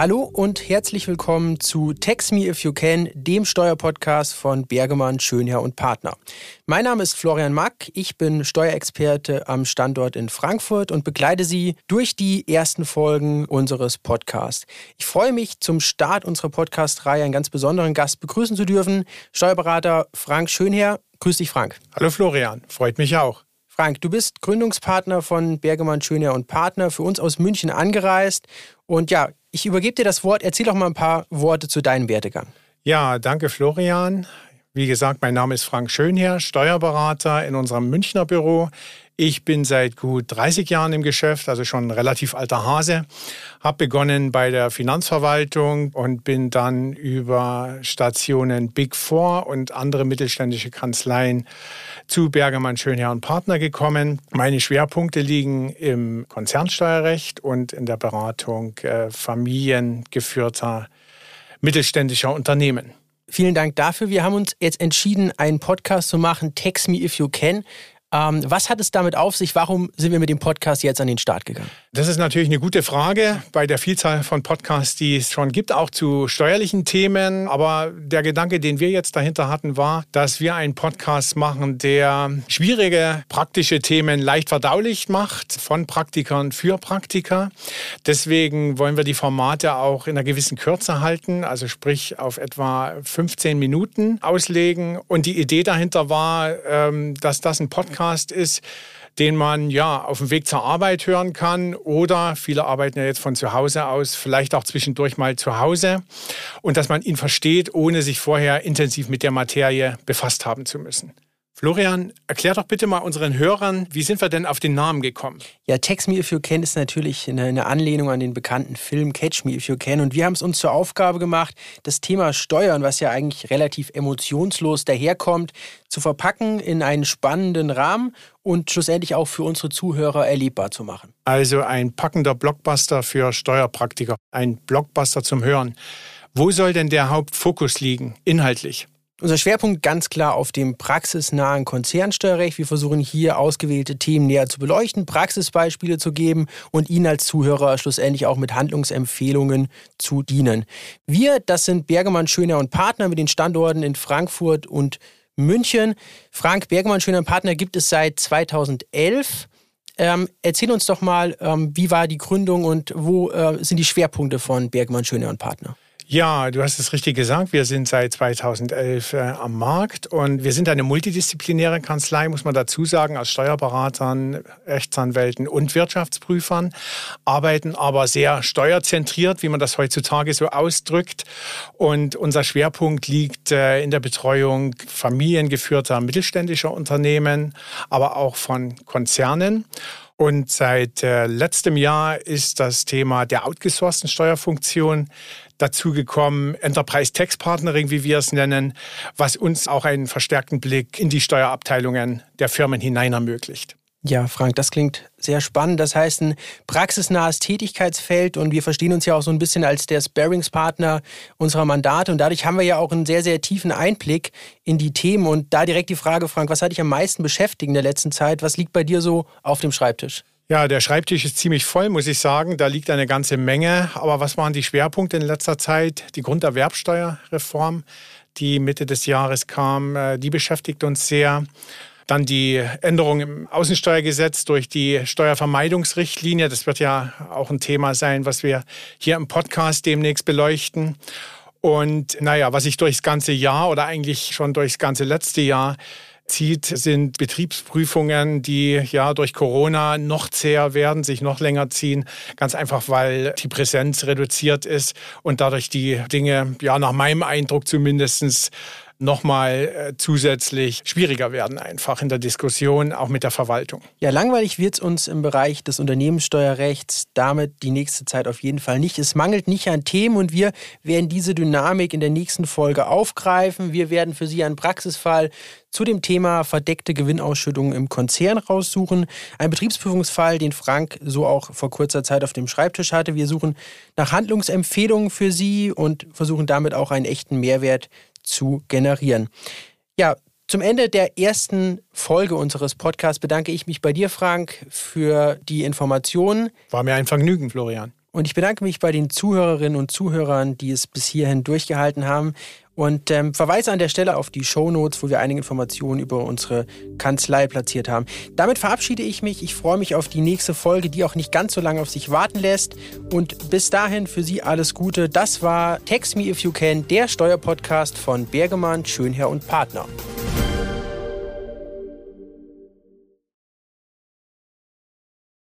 Hallo und herzlich willkommen zu Text Me If You Can, dem Steuerpodcast von Bergemann, Schönherr und Partner. Mein Name ist Florian Mack, ich bin Steuerexperte am Standort in Frankfurt und begleite Sie durch die ersten Folgen unseres Podcasts. Ich freue mich, zum Start unserer Podcast-Reihe einen ganz besonderen Gast begrüßen zu dürfen, Steuerberater Frank Schönherr. Grüß dich, Frank. Hallo Florian, freut mich auch. Frank, du bist Gründungspartner von Bergemann Schönherr und Partner, für uns aus München angereist. Und ja, ich übergebe dir das Wort. Erzähl doch mal ein paar Worte zu deinem Werdegang. Ja, danke Florian. Wie gesagt, mein Name ist Frank Schönherr, Steuerberater in unserem Münchner Büro. Ich bin seit gut 30 Jahren im Geschäft, also schon ein relativ alter Hase. Habe begonnen bei der Finanzverwaltung und bin dann über Stationen Big Four und andere mittelständische Kanzleien zu Bergermann Schönherr und Partner gekommen. Meine Schwerpunkte liegen im Konzernsteuerrecht und in der Beratung äh, familiengeführter mittelständischer Unternehmen. Vielen Dank dafür. Wir haben uns jetzt entschieden, einen Podcast zu machen, Text Me If You Can. Ähm, was hat es damit auf sich? Warum sind wir mit dem Podcast jetzt an den Start gegangen? Das ist natürlich eine gute Frage bei der Vielzahl von Podcasts, die es schon gibt, auch zu steuerlichen Themen. Aber der Gedanke, den wir jetzt dahinter hatten, war, dass wir einen Podcast machen, der schwierige praktische Themen leicht verdaulich macht, von Praktikern für Praktiker. Deswegen wollen wir die Formate auch in einer gewissen Kürze halten, also sprich auf etwa 15 Minuten auslegen. Und die Idee dahinter war, ähm, dass das ein Podcast Podcast ist, den man ja auf dem Weg zur Arbeit hören kann oder viele arbeiten ja jetzt von zu Hause aus, vielleicht auch zwischendurch mal zu Hause und dass man ihn versteht, ohne sich vorher intensiv mit der Materie befasst haben zu müssen. Florian, erklär doch bitte mal unseren Hörern, wie sind wir denn auf den Namen gekommen? Ja, Text Me If You Can ist natürlich eine, Anlehnung an den bekannten Film Catch Me If You Can. Und wir haben es uns zur Aufgabe gemacht, das Thema Steuern, was ja eigentlich relativ emotionslos daherkommt, zu verpacken in einen spannenden Rahmen und schlussendlich auch für unsere Zuhörer erlebbar zu machen. Also ein packender Blockbuster für Steuerpraktiker, ein Blockbuster zum Hören. Wo soll denn der Hauptfokus liegen, inhaltlich? Unser Schwerpunkt ganz klar auf dem praxisnahen Konzernsteuerrecht. Wir versuchen hier ausgewählte Themen näher zu beleuchten, Praxisbeispiele zu geben und Ihnen als Zuhörer schlussendlich auch mit Handlungsempfehlungen zu dienen. Wir, das sind Bergemann Schöner und Partner mit den Standorten in Frankfurt und München. Frank Bergemann Schöner und Partner gibt es seit 2011. Ähm, erzähl uns doch mal, ähm, wie war die Gründung und wo äh, sind die Schwerpunkte von Bergmann Schöner und Partner? Ja, du hast es richtig gesagt. Wir sind seit 2011 äh, am Markt und wir sind eine multidisziplinäre Kanzlei, muss man dazu sagen, aus Steuerberatern, Rechtsanwälten und Wirtschaftsprüfern, arbeiten aber sehr steuerzentriert, wie man das heutzutage so ausdrückt. Und unser Schwerpunkt liegt äh, in der Betreuung familiengeführter mittelständischer Unternehmen, aber auch von Konzernen. Und seit äh, letztem Jahr ist das Thema der outgesourcten Steuerfunktion dazu gekommen, Enterprise Tax Partnering, wie wir es nennen, was uns auch einen verstärkten Blick in die Steuerabteilungen der Firmen hinein ermöglicht. Ja, Frank, das klingt sehr spannend. Das heißt, ein praxisnahes Tätigkeitsfeld und wir verstehen uns ja auch so ein bisschen als der Sparingspartner unserer Mandate und dadurch haben wir ja auch einen sehr, sehr tiefen Einblick in die Themen und da direkt die Frage, Frank, was hat dich am meisten beschäftigt in der letzten Zeit? Was liegt bei dir so auf dem Schreibtisch? Ja, der Schreibtisch ist ziemlich voll, muss ich sagen. Da liegt eine ganze Menge. Aber was waren die Schwerpunkte in letzter Zeit? Die Grunderwerbsteuerreform, die Mitte des Jahres kam, äh, die beschäftigt uns sehr. Dann die Änderung im Außensteuergesetz durch die Steuervermeidungsrichtlinie. Das wird ja auch ein Thema sein, was wir hier im Podcast demnächst beleuchten. Und naja, was sich durchs ganze Jahr oder eigentlich schon durchs ganze letzte Jahr zieht, sind Betriebsprüfungen, die ja durch Corona noch zäher werden, sich noch länger ziehen. Ganz einfach, weil die Präsenz reduziert ist und dadurch die Dinge, ja, nach meinem Eindruck zumindest nochmal äh, zusätzlich schwieriger werden, einfach in der Diskussion, auch mit der Verwaltung. Ja, langweilig wird es uns im Bereich des Unternehmenssteuerrechts damit die nächste Zeit auf jeden Fall nicht. Es mangelt nicht an Themen und wir werden diese Dynamik in der nächsten Folge aufgreifen. Wir werden für Sie einen Praxisfall zu dem Thema verdeckte Gewinnausschüttungen im Konzern raussuchen. Ein Betriebsprüfungsfall, den Frank so auch vor kurzer Zeit auf dem Schreibtisch hatte. Wir suchen nach Handlungsempfehlungen für Sie und versuchen damit auch einen echten Mehrwert zu generieren. Ja, zum Ende der ersten Folge unseres Podcasts bedanke ich mich bei dir, Frank, für die Informationen. War mir ein Vergnügen, Florian. Und ich bedanke mich bei den Zuhörerinnen und Zuhörern, die es bis hierhin durchgehalten haben. Und ähm, verweise an der Stelle auf die Show Notes, wo wir einige Informationen über unsere Kanzlei platziert haben. Damit verabschiede ich mich. Ich freue mich auf die nächste Folge, die auch nicht ganz so lange auf sich warten lässt. Und bis dahin für Sie alles Gute. Das war Text Me If You Can, der Steuerpodcast von Bergemann, Schönherr und Partner.